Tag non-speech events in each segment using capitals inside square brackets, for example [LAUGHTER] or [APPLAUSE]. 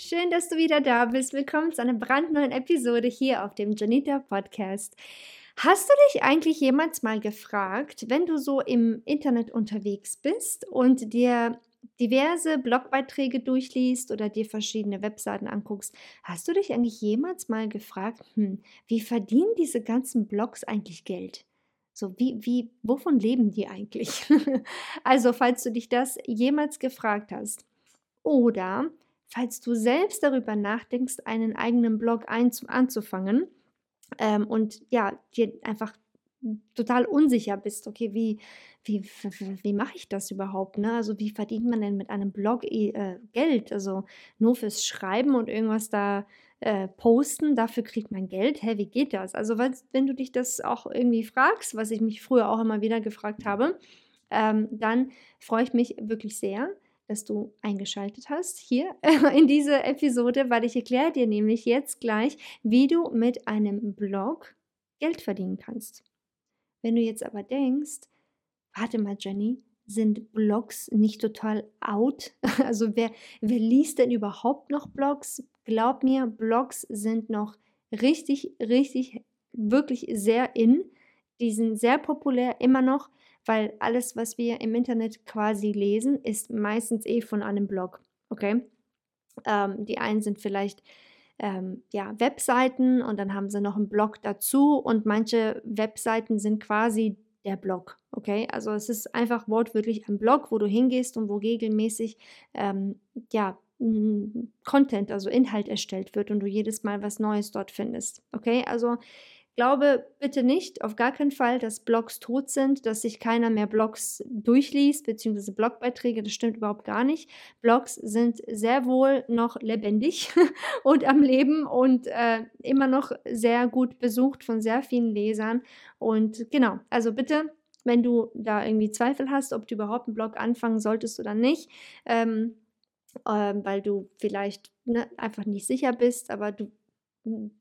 Schön, dass du wieder da bist. Willkommen zu einer brandneuen Episode hier auf dem Janita Podcast. Hast du dich eigentlich jemals mal gefragt, wenn du so im Internet unterwegs bist und dir diverse Blogbeiträge durchliest oder dir verschiedene Webseiten anguckst, hast du dich eigentlich jemals mal gefragt, hm, wie verdienen diese ganzen Blogs eigentlich Geld? So, wie, wie, wovon leben die eigentlich? [LAUGHS] also, falls du dich das jemals gefragt hast. Oder falls du selbst darüber nachdenkst, einen eigenen Blog anzufangen ähm, und ja, dir einfach total unsicher bist, okay, wie, wie, wie, mache ich das überhaupt? Ne? Also wie verdient man denn mit einem Blog äh, Geld? Also nur fürs Schreiben und irgendwas da äh, posten, dafür kriegt man Geld. Hä, wie geht das? Also was, wenn du dich das auch irgendwie fragst, was ich mich früher auch immer wieder gefragt habe, ähm, dann freue ich mich wirklich sehr, dass du eingeschaltet hast hier [LAUGHS] in diese Episode, weil ich erkläre dir nämlich jetzt gleich, wie du mit einem Blog Geld verdienen kannst. Wenn du jetzt aber denkst, warte mal, Jenny, sind Blogs nicht total out? [LAUGHS] Also wer, wer liest denn überhaupt noch Blogs? Glaub mir, Blogs sind noch richtig, richtig, wirklich sehr in. Die sind sehr populär immer noch weil alles, was wir im Internet quasi lesen, ist meistens eh von einem Blog. Okay? Ähm, die einen sind vielleicht ähm, ja, Webseiten und dann haben sie noch einen Blog dazu und manche Webseiten sind quasi der Blog. Okay, also es ist einfach wortwörtlich ein Blog, wo du hingehst und wo regelmäßig ähm, ja, Content, also Inhalt erstellt wird und du jedes Mal was Neues dort findest. Okay, also Glaube bitte nicht, auf gar keinen Fall, dass Blogs tot sind, dass sich keiner mehr Blogs durchliest, beziehungsweise Blogbeiträge, das stimmt überhaupt gar nicht. Blogs sind sehr wohl noch lebendig [LAUGHS] und am Leben und äh, immer noch sehr gut besucht von sehr vielen Lesern. Und genau, also bitte, wenn du da irgendwie Zweifel hast, ob du überhaupt einen Blog anfangen solltest oder nicht, ähm, äh, weil du vielleicht ne, einfach nicht sicher bist, aber du,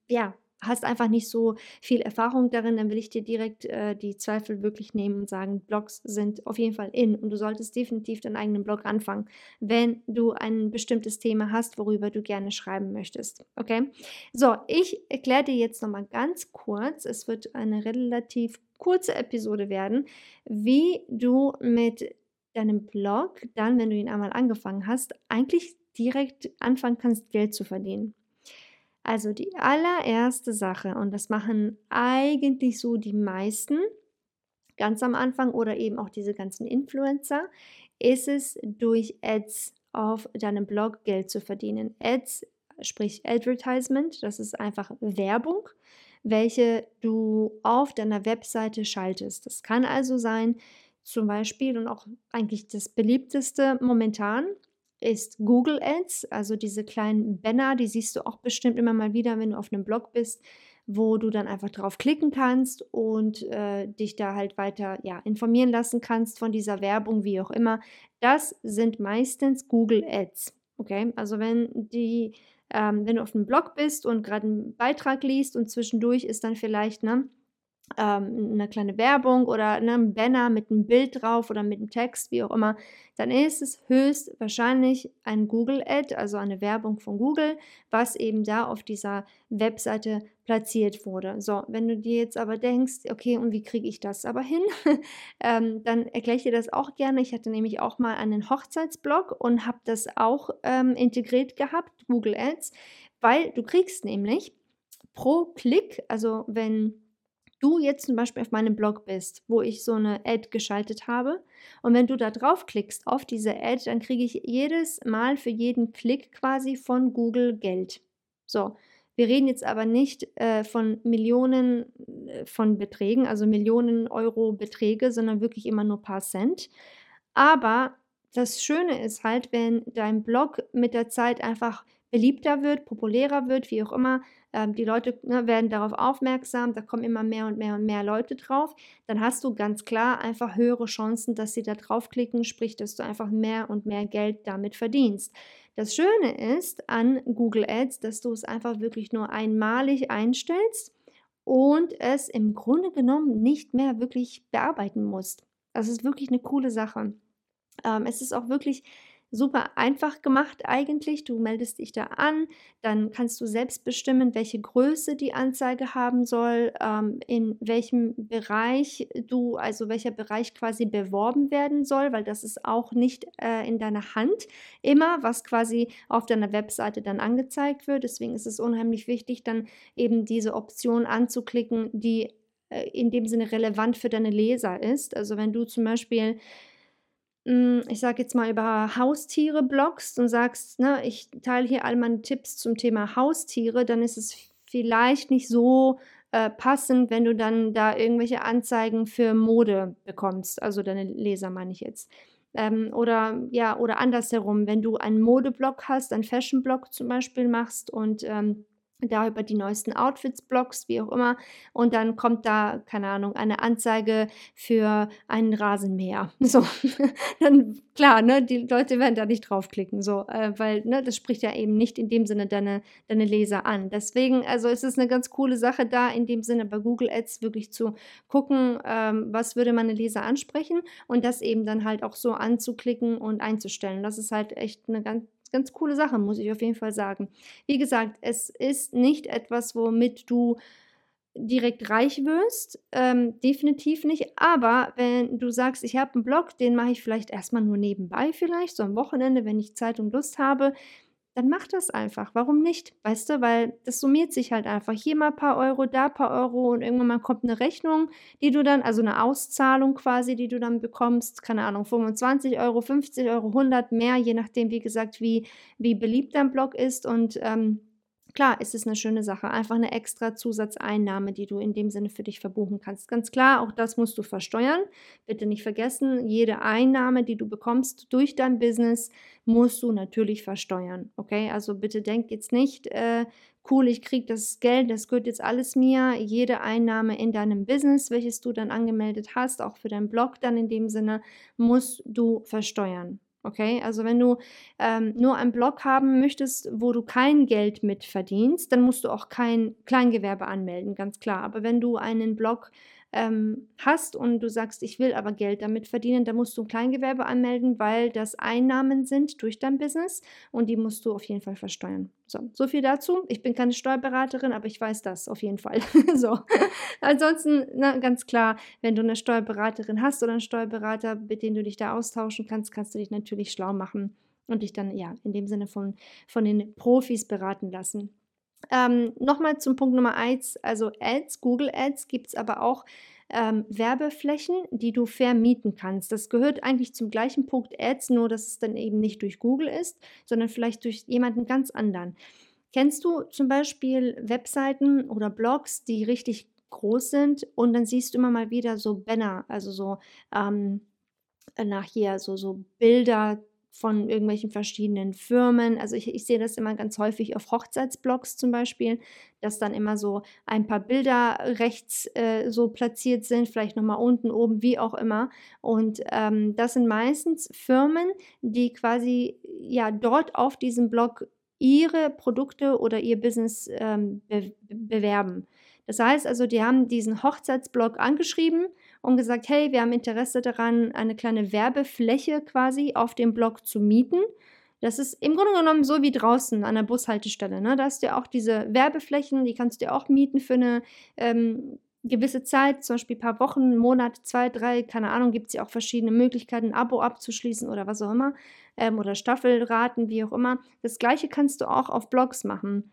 ja, hast einfach nicht so viel Erfahrung darin, dann will ich dir direkt äh, die Zweifel wirklich nehmen und sagen, Blogs sind auf jeden Fall in und du solltest definitiv deinen eigenen Blog anfangen, wenn du ein bestimmtes Thema hast, worüber du gerne schreiben möchtest. Okay? So, ich erkläre dir jetzt nochmal ganz kurz, es wird eine relativ kurze Episode werden, wie du mit deinem Blog dann, wenn du ihn einmal angefangen hast, eigentlich direkt anfangen kannst, Geld zu verdienen. Also die allererste Sache, und das machen eigentlich so die meisten ganz am Anfang oder eben auch diese ganzen Influencer, ist es durch Ads auf deinem Blog Geld zu verdienen. Ads, sprich Advertisement, das ist einfach Werbung, welche du auf deiner Webseite schaltest. Das kann also sein, zum Beispiel und auch eigentlich das beliebteste momentan ist Google Ads, also diese kleinen Banner, die siehst du auch bestimmt immer mal wieder, wenn du auf einem Blog bist, wo du dann einfach drauf klicken kannst und äh, dich da halt weiter ja, informieren lassen kannst von dieser Werbung, wie auch immer. Das sind meistens Google Ads. Okay, also wenn die, ähm, wenn du auf einem Blog bist und gerade einen Beitrag liest und zwischendurch ist dann vielleicht, ne, ähm, eine kleine Werbung oder ne, ein Banner mit einem Bild drauf oder mit einem Text, wie auch immer, dann ist es höchstwahrscheinlich ein Google Ad, also eine Werbung von Google, was eben da auf dieser Webseite platziert wurde. So, wenn du dir jetzt aber denkst, okay, und wie kriege ich das aber hin, [LAUGHS] ähm, dann erkläre ich dir das auch gerne. Ich hatte nämlich auch mal einen Hochzeitsblog und habe das auch ähm, integriert gehabt, Google Ads, weil du kriegst nämlich pro Klick, also wenn du jetzt zum Beispiel auf meinem Blog bist, wo ich so eine Ad geschaltet habe, und wenn du da draufklickst auf diese Ad, dann kriege ich jedes Mal für jeden Klick quasi von Google Geld. So, wir reden jetzt aber nicht äh, von Millionen äh, von Beträgen, also Millionen Euro Beträge, sondern wirklich immer nur paar Cent. Aber das Schöne ist halt, wenn dein Blog mit der Zeit einfach beliebter wird, populärer wird, wie auch immer, ähm, die Leute ne, werden darauf aufmerksam, da kommen immer mehr und mehr und mehr Leute drauf, dann hast du ganz klar einfach höhere Chancen, dass sie da draufklicken, sprich, dass du einfach mehr und mehr Geld damit verdienst. Das Schöne ist an Google Ads, dass du es einfach wirklich nur einmalig einstellst und es im Grunde genommen nicht mehr wirklich bearbeiten musst. Das ist wirklich eine coole Sache. Ähm, es ist auch wirklich super einfach gemacht eigentlich. Du meldest dich da an, dann kannst du selbst bestimmen, welche Größe die Anzeige haben soll, ähm, in welchem Bereich du, also welcher Bereich quasi beworben werden soll, weil das ist auch nicht äh, in deiner Hand immer, was quasi auf deiner Webseite dann angezeigt wird. Deswegen ist es unheimlich wichtig, dann eben diese Option anzuklicken, die äh, in dem Sinne relevant für deine Leser ist. Also wenn du zum Beispiel ich sage jetzt mal, über Haustiere bloggst und sagst, ne, ich teile hier all meine Tipps zum Thema Haustiere, dann ist es vielleicht nicht so äh, passend, wenn du dann da irgendwelche Anzeigen für Mode bekommst. Also deine Leser meine ich jetzt. Ähm, oder ja, oder andersherum, wenn du einen Modeblog hast, einen Fashion-Blog zum Beispiel machst und ähm, da über die neuesten Outfits bloggst, wie auch immer. Und dann kommt da, keine Ahnung, eine Anzeige für einen Rasenmäher. [LAUGHS] So, dann klar, ne, die Leute werden da nicht draufklicken, so, äh, weil, ne, das spricht ja eben nicht in dem Sinne deine, deine Leser an. Deswegen, also es ist eine ganz coole Sache da, in dem Sinne bei Google Ads wirklich zu gucken, ähm, was würde meine Leser ansprechen und das eben dann halt auch so anzuklicken und einzustellen. Das ist halt echt eine ganz ganz coole Sache, muss ich auf jeden Fall sagen. Wie gesagt, es ist nicht etwas, womit du direkt reich wirst, ähm, definitiv nicht. Aber wenn du sagst, ich habe einen Blog, den mache ich vielleicht erstmal nur nebenbei, vielleicht so am Wochenende, wenn ich Zeit und Lust habe, dann mach das einfach. Warum nicht? Weißt du, weil das summiert sich halt einfach. Hier mal ein paar Euro, da ein paar Euro und irgendwann mal kommt eine Rechnung, die du dann, also eine Auszahlung quasi, die du dann bekommst, keine Ahnung, 25 Euro, 50 Euro, 100 mehr, je nachdem, wie gesagt, wie, wie beliebt dein Blog ist und ähm, klar ist es eine schöne Sache. Einfach eine extra Zusatzeinnahme, die du in dem Sinne für dich verbuchen kannst. Ganz klar, auch das musst du versteuern. Bitte nicht vergessen, jede Einnahme, die du bekommst durch dein Business, musst du natürlich versteuern. Okay, also bitte denk jetzt nicht, äh, cool, ich kriege das Geld, das gehört jetzt alles mir. Jede Einnahme in deinem Business, welches du dann angemeldet hast, auch für deinen Blog dann in dem Sinne, musst du versteuern. Okay, also wenn du ähm, nur einen Blog haben möchtest, wo du kein Geld mit verdienst, dann musst du auch kein Kleingewerbe anmelden, ganz klar. Aber wenn du einen Blog ähm, hast und du sagst, ich will aber Geld damit verdienen, dann musst du ein Kleingewerbe anmelden, weil das Einnahmen sind durch dein Business und die musst du auf jeden Fall versteuern. So, so viel dazu. Ich bin keine Steuerberaterin, aber ich weiß das auf jeden Fall. [LAUGHS] so. Ansonsten, na, ganz klar, wenn du eine Steuerberaterin hast oder einen Steuerberater, mit dem du dich da austauschen kannst, kannst du dich natürlich schlau machen und dich dann ja in dem Sinne von, von den Profis beraten lassen. Ähm, Nochmal zum Punkt Nummer eins, also Ads, Google Ads gibt es aber auch ähm, Werbeflächen, die du vermieten kannst. Das gehört eigentlich zum gleichen Punkt Ads, nur dass es dann eben nicht durch Google ist, sondern vielleicht durch jemanden ganz anderen. Kennst du zum Beispiel Webseiten oder Blogs, die richtig groß sind und dann siehst du immer mal wieder so Banner, also so ähm, nach hier so, so Bilder von irgendwelchen verschiedenen Firmen. Also ich, ich sehe das immer ganz häufig auf Hochzeitsblogs zum Beispiel, dass dann immer so ein paar Bilder rechts äh, so platziert sind, vielleicht nochmal unten, oben, wie auch immer. Und ähm, das sind meistens Firmen, die quasi ja dort auf diesem Blog ihre Produkte oder ihr Business ähm, be bewerben. Das heißt also, die haben diesen Hochzeitsblog angeschrieben und gesagt, hey, wir haben Interesse daran, eine kleine Werbefläche quasi auf dem Blog zu mieten. Das ist im Grunde genommen so wie draußen an der Bushaltestelle. Ne? Da hast du ja auch diese Werbeflächen, die kannst du ja auch mieten für eine ähm, gewisse Zeit, zum Beispiel ein paar Wochen, Monat, zwei, drei, keine Ahnung, gibt es ja auch verschiedene Möglichkeiten, ein Abo abzuschließen oder was auch immer. Ähm, oder Staffelraten, wie auch immer. Das gleiche kannst du auch auf Blogs machen.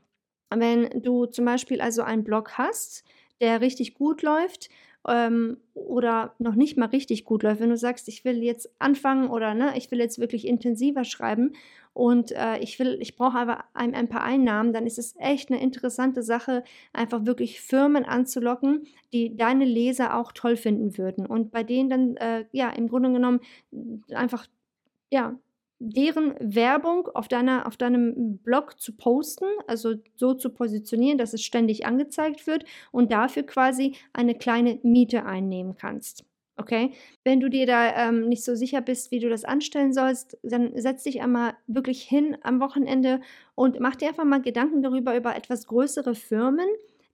Wenn du zum Beispiel also einen Blog hast, der richtig gut läuft ähm, oder noch nicht mal richtig gut läuft, wenn du sagst, ich will jetzt anfangen oder ne, ich will jetzt wirklich intensiver schreiben und äh, ich will, ich brauche aber ein, ein, paar Einnahmen, dann ist es echt eine interessante Sache, einfach wirklich Firmen anzulocken, die deine Leser auch toll finden würden. Und bei denen dann äh, ja im Grunde genommen einfach ja deren Werbung auf, deiner, auf deinem Blog zu posten, also so zu positionieren, dass es ständig angezeigt wird und dafür quasi eine kleine Miete einnehmen kannst. Okay, wenn du dir da ähm, nicht so sicher bist, wie du das anstellen sollst, dann setz dich einmal wirklich hin am Wochenende und mach dir einfach mal Gedanken darüber, über etwas größere Firmen,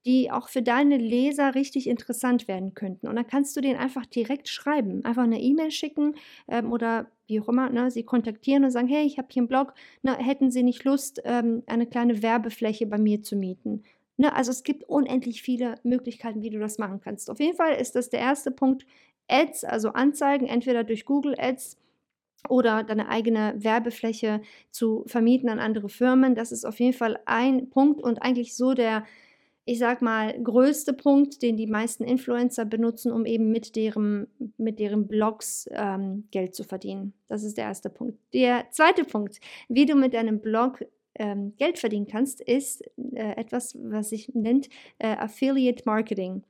die auch für deine Leser richtig interessant werden könnten. Und dann kannst du denen einfach direkt schreiben, einfach eine E-Mail schicken ähm, oder wie auch immer, ne, sie kontaktieren und sagen, hey, ich habe hier einen Blog, ne, hätten Sie nicht Lust, ähm, eine kleine Werbefläche bei mir zu mieten? Ne, also es gibt unendlich viele Möglichkeiten, wie du das machen kannst. Auf jeden Fall ist das der erste Punkt, Ads, also Anzeigen, entweder durch Google Ads oder deine eigene Werbefläche zu vermieten an andere Firmen. Das ist auf jeden Fall ein Punkt und eigentlich so der ich sag mal, größte Punkt, den die meisten Influencer benutzen, um eben mit deren, mit deren Blogs ähm, Geld zu verdienen. Das ist der erste Punkt. Der zweite Punkt, wie du mit deinem Blog ähm, Geld verdienen kannst, ist äh, etwas, was sich nennt äh, Affiliate Marketing.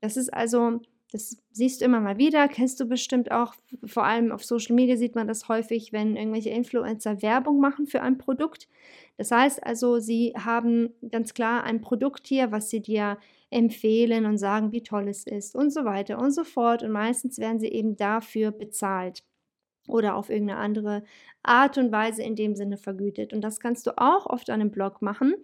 Das ist also das siehst du immer mal wieder, kennst du bestimmt auch. Vor allem auf Social Media sieht man das häufig, wenn irgendwelche Influencer Werbung machen für ein Produkt. Das heißt also, sie haben ganz klar ein Produkt hier, was sie dir empfehlen und sagen, wie toll es ist und so weiter und so fort. Und meistens werden sie eben dafür bezahlt oder auf irgendeine andere Art und Weise in dem Sinne vergütet. Und das kannst du auch auf deinem Blog machen,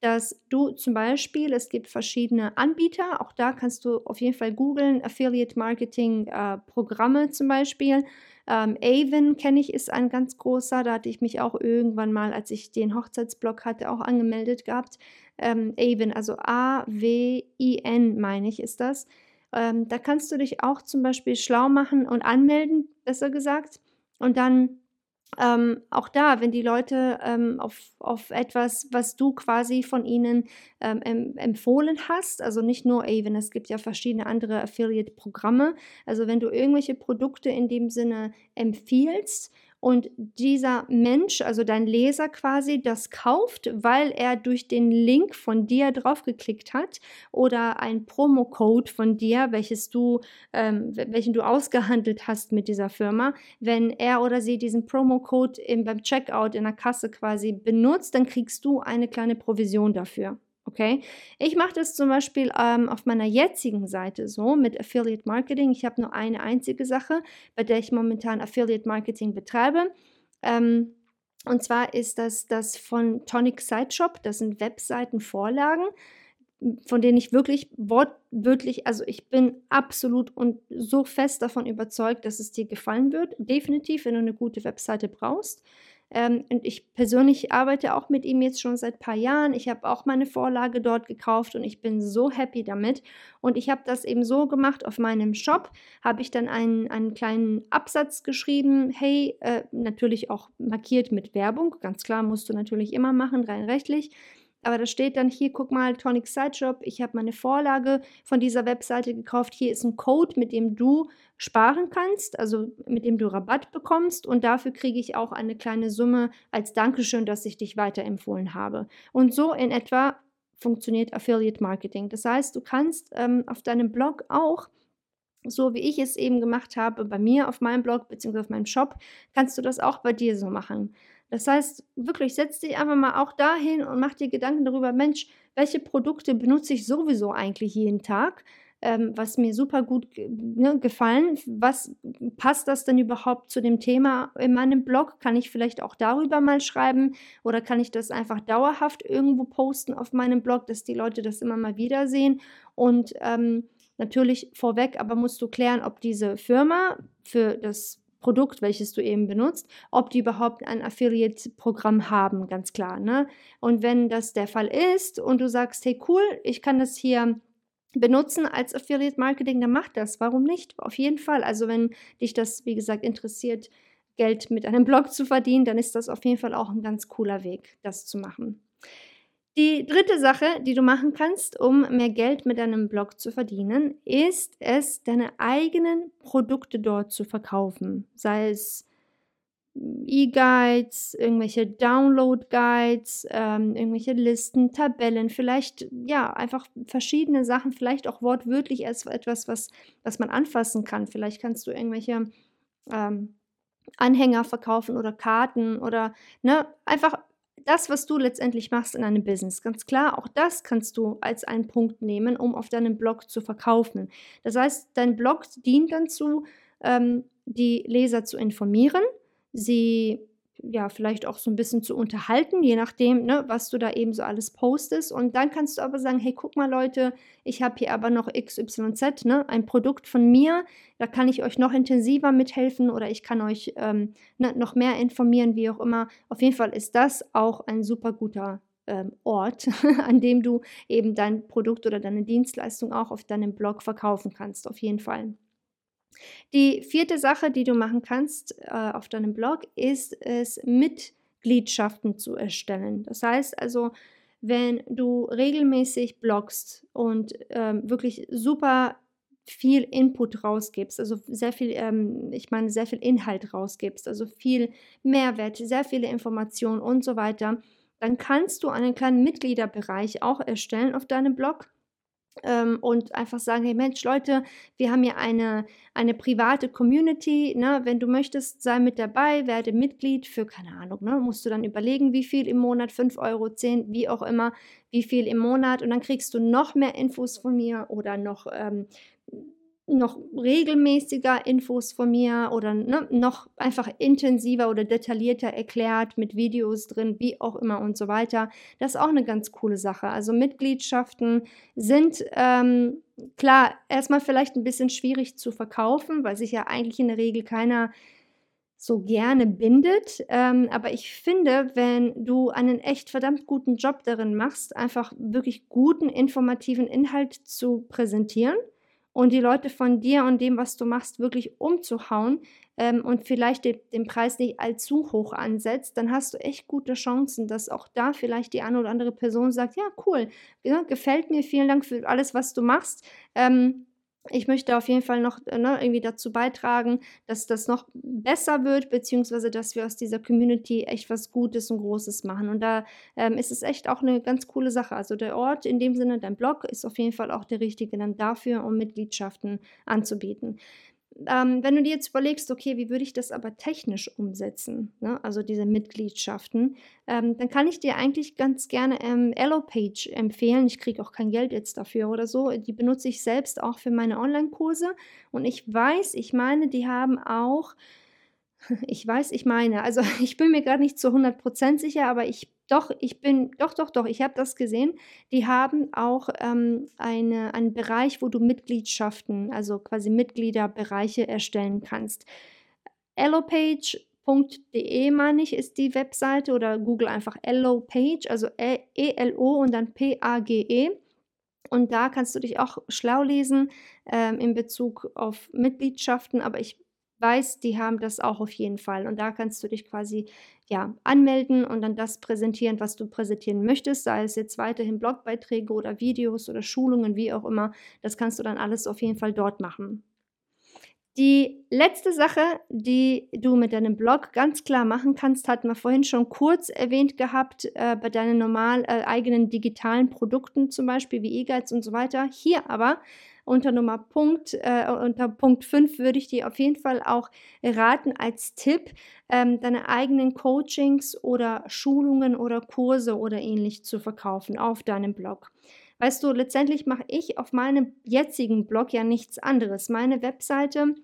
dass du zum Beispiel, es gibt verschiedene Anbieter, auch da kannst du auf jeden Fall googeln, Affiliate Marketing äh, Programme zum Beispiel. Ähm, Avon kenne ich, ist ein ganz großer. Da hatte ich mich auch irgendwann mal, als ich den Hochzeitsblog hatte, auch angemeldet gehabt. Ähm, Avon, also A-W-I-N meine ich, ist das. Ähm, da kannst du dich auch zum Beispiel schlau machen und anmelden, besser gesagt. Und dann ähm, auch da, wenn die Leute ähm, auf, auf etwas, was du quasi von ihnen ähm, empfohlen hast, also nicht nur Avon, es gibt ja verschiedene andere Affiliate-Programme, also wenn du irgendwelche Produkte in dem Sinne empfiehlst und dieser Mensch, also dein Leser quasi, das kauft, weil er durch den Link von dir draufgeklickt hat oder ein Promocode von dir, welches du, ähm, welchen du ausgehandelt hast mit dieser Firma, wenn er oder sie diesen Promocode beim Checkout in der Kasse quasi benutzt, dann kriegst du eine kleine Provision dafür. Okay, ich mache das zum Beispiel ähm, auf meiner jetzigen Seite so mit Affiliate Marketing. Ich habe nur eine einzige Sache, bei der ich momentan Affiliate Marketing betreibe. Ähm, und zwar ist das das von Tonic Site Shop. Das sind Webseitenvorlagen, von denen ich wirklich wortwörtlich, also ich bin absolut und so fest davon überzeugt, dass es dir gefallen wird. Definitiv, wenn du eine gute Webseite brauchst. Ähm, und ich persönlich arbeite auch mit ihm jetzt schon seit ein paar Jahren. Ich habe auch meine Vorlage dort gekauft und ich bin so happy damit. Und ich habe das eben so gemacht auf meinem Shop, habe ich dann einen, einen kleinen Absatz geschrieben. Hey, äh, natürlich auch markiert mit Werbung. Ganz klar musst du natürlich immer machen, rein rechtlich. Aber da steht dann hier, guck mal, Tonic Sideshop, ich habe meine Vorlage von dieser Webseite gekauft. Hier ist ein Code, mit dem du sparen kannst, also mit dem du Rabatt bekommst. Und dafür kriege ich auch eine kleine Summe als Dankeschön, dass ich dich weiterempfohlen habe. Und so in etwa funktioniert Affiliate Marketing. Das heißt, du kannst ähm, auf deinem Blog auch so wie ich es eben gemacht habe, bei mir auf meinem Blog bzw. auf meinem Shop, kannst du das auch bei dir so machen. Das heißt, wirklich, setz dich einfach mal auch dahin und mach dir Gedanken darüber, Mensch, welche Produkte benutze ich sowieso eigentlich jeden Tag? ähm, was mir super gut ne, gefallen. Was passt das denn überhaupt zu dem Thema in meinem Blog? Kann ich vielleicht auch darüber mal schreiben oder kann ich das einfach dauerhaft irgendwo posten auf meinem Blog, dass die Leute das immer mal wieder sehen? Und ähm, natürlich vorweg, aber musst du klären, ob diese Firma für das Produkt, welches du eben benutzt, ob die überhaupt ein Affiliate-Programm haben, ganz klar. Ne? Und wenn das der Fall ist und du sagst, hey cool, ich kann das hier benutzen als Affiliate Marketing, dann mach das. Warum nicht? Auf jeden Fall. Also wenn dich das, wie gesagt, interessiert, Geld mit einem Blog zu verdienen, dann ist das auf jeden Fall auch ein ganz cooler Weg, das zu machen. Die dritte Sache, die du machen kannst, um mehr Geld mit deinem Blog zu verdienen, ist es, deine eigenen Produkte dort zu verkaufen. Sei es E-Guides, irgendwelche Download-Guides, ähm, irgendwelche Listen, Tabellen, vielleicht ja einfach verschiedene Sachen, vielleicht auch wortwörtlich etwas, was, was man anfassen kann. Vielleicht kannst du irgendwelche ähm, Anhänger verkaufen oder Karten oder ne, einfach das, was du letztendlich machst in einem Business. Ganz klar, auch das kannst du als einen Punkt nehmen, um auf deinem Blog zu verkaufen. Das heißt, dein Blog dient dazu, ähm, die Leser zu informieren sie ja vielleicht auch so ein bisschen zu unterhalten, je nachdem, ne, was du da eben so alles postest. Und dann kannst du aber sagen, hey, guck mal Leute, ich habe hier aber noch XYZ, ne, ein Produkt von mir, da kann ich euch noch intensiver mithelfen oder ich kann euch ähm, ne, noch mehr informieren, wie auch immer. Auf jeden Fall ist das auch ein super guter ähm, Ort, [LAUGHS] an dem du eben dein Produkt oder deine Dienstleistung auch auf deinem Blog verkaufen kannst, auf jeden Fall. Die vierte Sache, die du machen kannst äh, auf deinem Blog, ist es, Mitgliedschaften zu erstellen. Das heißt also, wenn du regelmäßig bloggst und ähm, wirklich super viel Input rausgibst, also sehr viel, ähm, ich meine, sehr viel Inhalt rausgibst, also viel Mehrwert, sehr viele Informationen und so weiter, dann kannst du einen kleinen Mitgliederbereich auch erstellen auf deinem Blog ähm, und einfach sagen, hey Mensch, Leute, wir haben hier eine, eine private Community, ne? wenn du möchtest, sei mit dabei, werde Mitglied für, keine Ahnung, ne? musst du dann überlegen, wie viel im Monat, 5 Euro, 10, wie auch immer, wie viel im Monat und dann kriegst du noch mehr Infos von mir oder noch ähm, noch regelmäßiger Infos von mir oder ne, noch einfach intensiver oder detaillierter erklärt mit Videos drin, wie auch immer und so weiter. Das ist auch eine ganz coole Sache. Also Mitgliedschaften sind ähm, klar erstmal vielleicht ein bisschen schwierig zu verkaufen, weil sich ja eigentlich in der Regel keiner so gerne bindet. Ähm, aber ich finde, wenn du einen echt verdammt guten Job darin machst, einfach wirklich guten informativen Inhalt zu präsentieren, und die Leute von dir und dem, was du machst, wirklich umzuhauen ähm, und vielleicht den, den, Preis nicht allzu hoch ansetzt, dann hast du echt gute Chancen, dass auch da vielleicht die eine oder andere Person sagt, ja, cool, ja, gefällt mir, vielen Dank für alles, was du machst. Ähm, ich möchte auf jeden Fall noch äh, ne, irgendwie dazu beitragen, dass das noch besser wird, beziehungsweise dass wir aus dieser Community echt was Gutes und Großes machen. Und da ähm, ist es echt auch eine ganz coole Sache. Also der Ort in dem Sinne, dein Blog, ist auf jeden Fall auch der richtige dann dafür, um Mitgliedschaften anzubieten ähm, wenn du dir jetzt überlegst, okay, wie würde ich das aber technisch umsetzen, ne? also diese Mitgliedschaften, ähm, dann kann ich dir eigentlich ganz gerne ähm, Page empfehlen. Ich kriege auch kein Geld jetzt dafür oder so. Die benutze ich selbst auch für meine Online-Kurse. Und ich weiß, ich meine, die haben auch [LAUGHS] ich weiß, ich meine, also [LAUGHS] ich bin mir gerade nicht zu 100% sicher, aber ich doch, ich bin, doch, doch, doch, ich habe das gesehen. Die haben auch ähm, eine, einen Bereich, wo du Mitgliedschaften, also quasi Mitgliederbereiche erstellen kannst. Ellopage.de, meine ich, ist die Webseite oder Google einfach Ellopage, also E-L-O und dann P-A-G-E. Und da kannst du dich auch schlau lesen ähm, in Bezug auf Mitgliedschaften, aber ich weiß, die haben das auch auf jeden Fall. Und da kannst du dich quasi ja, anmelden und dann das präsentieren, was du präsentieren möchtest, sei es jetzt weiterhin Blogbeiträge oder Videos oder Schulungen, wie auch immer. Das kannst du dann alles auf jeden Fall dort machen. Die letzte Sache, die du mit deinem Blog ganz klar machen kannst, hatten wir vorhin schon kurz erwähnt gehabt, äh, bei deinen normal äh, eigenen digitalen Produkten zum Beispiel wie E-Guides und so weiter. Hier aber unter Nummer Punkt, äh, unter Punkt 5 würde ich dir auf jeden Fall auch raten als Tipp, ähm, deine eigenen Coachings oder Schulungen oder Kurse oder ähnlich zu verkaufen auf deinem Blog. Weißt du, letztendlich mache ich auf meinem jetzigen Blog ja nichts anderes. Meine Webseite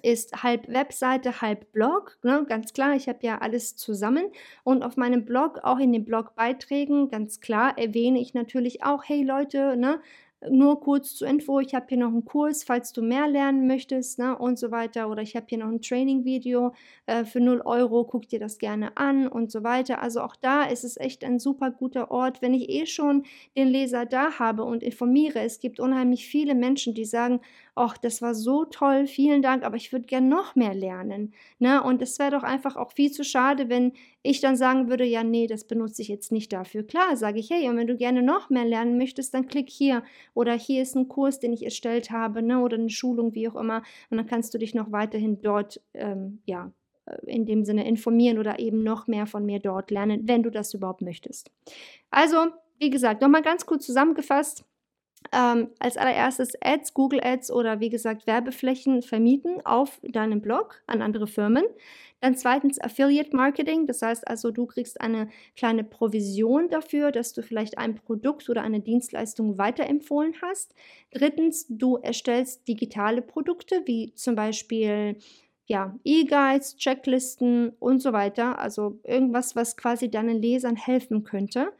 ist halb Webseite, halb Blog. Ne? Ganz klar, ich habe ja alles zusammen. Und auf meinem Blog, auch in den Blogbeiträgen, ganz klar erwähne ich natürlich auch, hey Leute, ne? Nur kurz zur Info, ich habe hier noch einen Kurs, falls du mehr lernen möchtest ne, und so weiter. Oder ich habe hier noch ein Training-Video äh, für 0 Euro, guck dir das gerne an und so weiter. Also auch da ist es echt ein super guter Ort, wenn ich eh schon den Leser da habe und informiere. Es gibt unheimlich viele Menschen, die sagen, ach, das war so toll, vielen Dank, aber ich würde gerne noch mehr lernen. Ne? Und es wäre doch einfach auch viel zu schade, wenn ich dann sagen würde, ja, nee, das benutze ich jetzt nicht dafür. Klar, sage ich, hey, und wenn du gerne noch mehr lernen möchtest, dann klick hier oder hier ist ein Kurs, den ich erstellt habe, ne? oder eine Schulung, wie auch immer, und dann kannst du dich noch weiterhin dort, ähm, ja, äh, in dem Sinne informieren oder eben noch mehr von mir dort lernen, wenn du das überhaupt möchtest. Also, wie gesagt, nochmal ganz kurz zusammengefasst. Ähm, als allererstes Ads, Google Ads oder wie gesagt Werbeflächen vermieten auf deinem Blog an andere Firmen. Dann zweitens Affiliate Marketing, das heißt also, du kriegst eine kleine Provision dafür, dass du vielleicht ein Produkt oder eine Dienstleistung weiterempfohlen hast. Drittens, du erstellst digitale Produkte wie zum Beispiel ja, E-Guides, Checklisten und so weiter. Also irgendwas, was quasi deinen Lesern helfen könnte.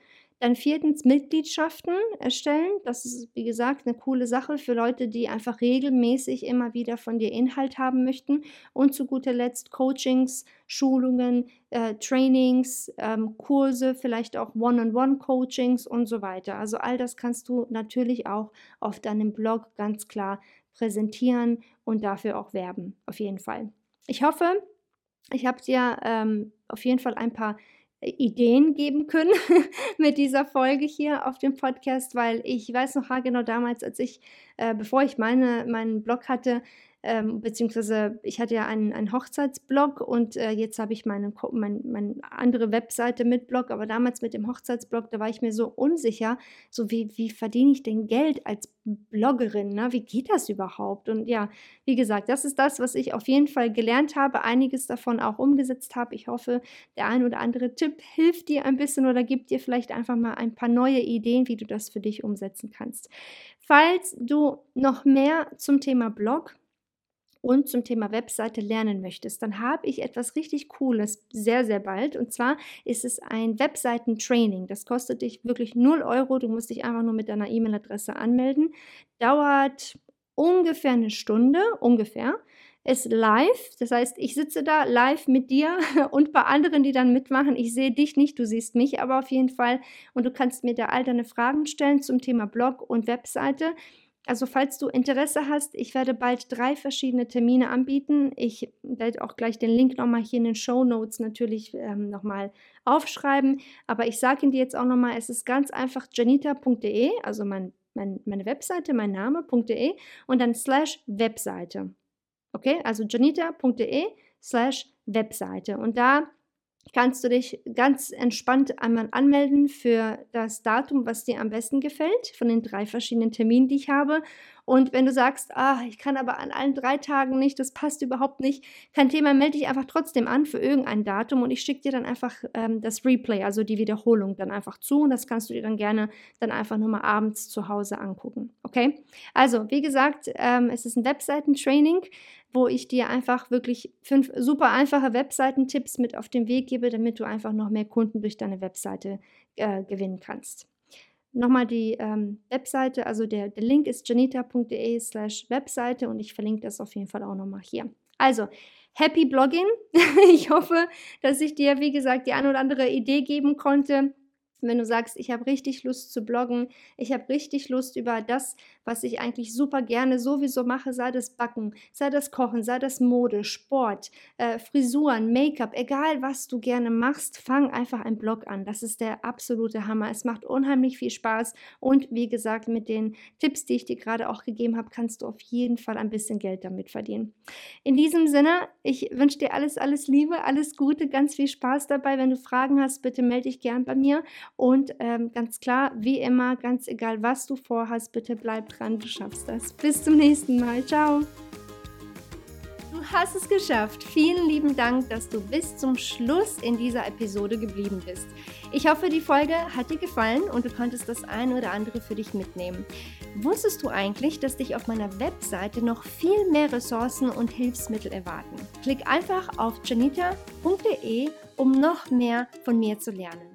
Dann viertens Mitgliedschaften erstellen. Das ist, wie gesagt, eine coole Sache für Leute, die einfach regelmäßig immer wieder von dir Inhalt haben möchten. Und zu guter Letzt Coachings, Schulungen, äh, Trainings, ähm, Kurse, vielleicht auch One-on-One-Coachings und so weiter. Also all das kannst du natürlich auch auf deinem Blog ganz klar präsentieren und dafür auch werben, auf jeden Fall. Ich hoffe, ich habe dir ähm, auf jeden Fall ein paar Ideen geben können [LAUGHS] mit dieser Folge hier auf dem Podcast, weil ich weiß noch genau damals, als ich, äh, bevor ich meine, meinen Blog hatte, ähm, beziehungsweise ich hatte ja einen, einen Hochzeitsblog und äh, jetzt habe ich meine, meine, meine andere Webseite mit Blog, aber damals mit dem Hochzeitsblog, da war ich mir so unsicher, so wie, wie verdiene ich denn Geld als Bloggerin, ne? wie geht das überhaupt? Und ja, wie gesagt, das ist das, was ich auf jeden Fall gelernt habe, einiges davon auch umgesetzt habe. Ich hoffe, der ein oder andere Tipp hilft dir ein bisschen oder gibt dir vielleicht einfach mal ein paar neue Ideen, wie du das für dich umsetzen kannst. Falls du noch mehr zum Thema Blog und zum Thema Webseite lernen möchtest, dann habe ich etwas richtig Cooles sehr, sehr bald. Und zwar ist es ein Webseiten-Training. Das kostet dich wirklich 0 Euro. Du musst dich einfach nur mit deiner E-Mail-Adresse anmelden. Dauert ungefähr eine Stunde, ungefähr. Ist live, das heißt, ich sitze da live mit dir [LAUGHS] und bei anderen, die dann mitmachen. Ich sehe dich nicht, du siehst mich aber auf jeden Fall. Und du kannst mir da all deine Fragen stellen zum Thema Blog und Webseite. Also falls du Interesse hast, ich werde bald drei verschiedene Termine anbieten. Ich werde auch gleich den Link nochmal hier in den Show Notes natürlich ähm, nochmal aufschreiben. Aber ich sage ihn dir jetzt auch nochmal, es ist ganz einfach janita.de, also mein, mein, meine Webseite, mein Name.de und dann slash Webseite. Okay, also janita.de slash Webseite. Und da kannst du dich ganz entspannt einmal anmelden für das Datum, was dir am besten gefällt, von den drei verschiedenen Terminen, die ich habe. Und wenn du sagst, ah, ich kann aber an allen drei Tagen nicht, das passt überhaupt nicht, kein Thema, melde dich einfach trotzdem an für irgendein Datum und ich schicke dir dann einfach ähm, das Replay, also die Wiederholung dann einfach zu und das kannst du dir dann gerne dann einfach nur mal abends zu Hause angucken. Okay? Also, wie gesagt, ähm, es ist ein Webseitentraining wo ich dir einfach wirklich fünf super einfache Webseitentipps mit auf den Weg gebe, damit du einfach noch mehr Kunden durch deine Webseite äh, gewinnen kannst. Nochmal die ähm, Webseite, also der, der Link ist janita.de slash Webseite und ich verlinke das auf jeden Fall auch nochmal hier. Also, happy Blogging. [LAUGHS] ich hoffe, dass ich dir, wie gesagt, die ein oder andere Idee geben konnte, wenn du sagst, ich habe richtig Lust zu bloggen, ich habe richtig Lust über das, was ich eigentlich super gerne sowieso mache, sei das Backen, sei das Kochen, sei das Mode, Sport, äh, Frisuren, Make-up, egal was du gerne machst, fang einfach einen Blog an. Das ist der absolute Hammer. Es macht unheimlich viel Spaß und wie gesagt, mit den Tipps, die ich dir gerade auch gegeben habe, kannst du auf jeden Fall ein bisschen Geld damit verdienen. In diesem Sinne, ich wünsche dir alles, alles Liebe, alles Gute, ganz viel Spaß dabei. Wenn du Fragen hast, bitte melde dich gern bei mir und ähm, ganz klar, wie immer, ganz egal, was du vorhast, bitte bleib dran, du schaffst das. Bis zum nächsten Mal. Ciao. Du hast es geschafft. Vielen lieben Dank, dass du bis zum Schluss in dieser Episode geblieben bist. Ich hoffe, die Folge hat dir gefallen und du konntest das eine oder andere für dich mitnehmen. Wusstest du eigentlich, dass dich auf meiner Webseite noch viel mehr Ressourcen und Hilfsmittel erwarten? Klick einfach auf janita.de, um noch mehr von mir zu lernen.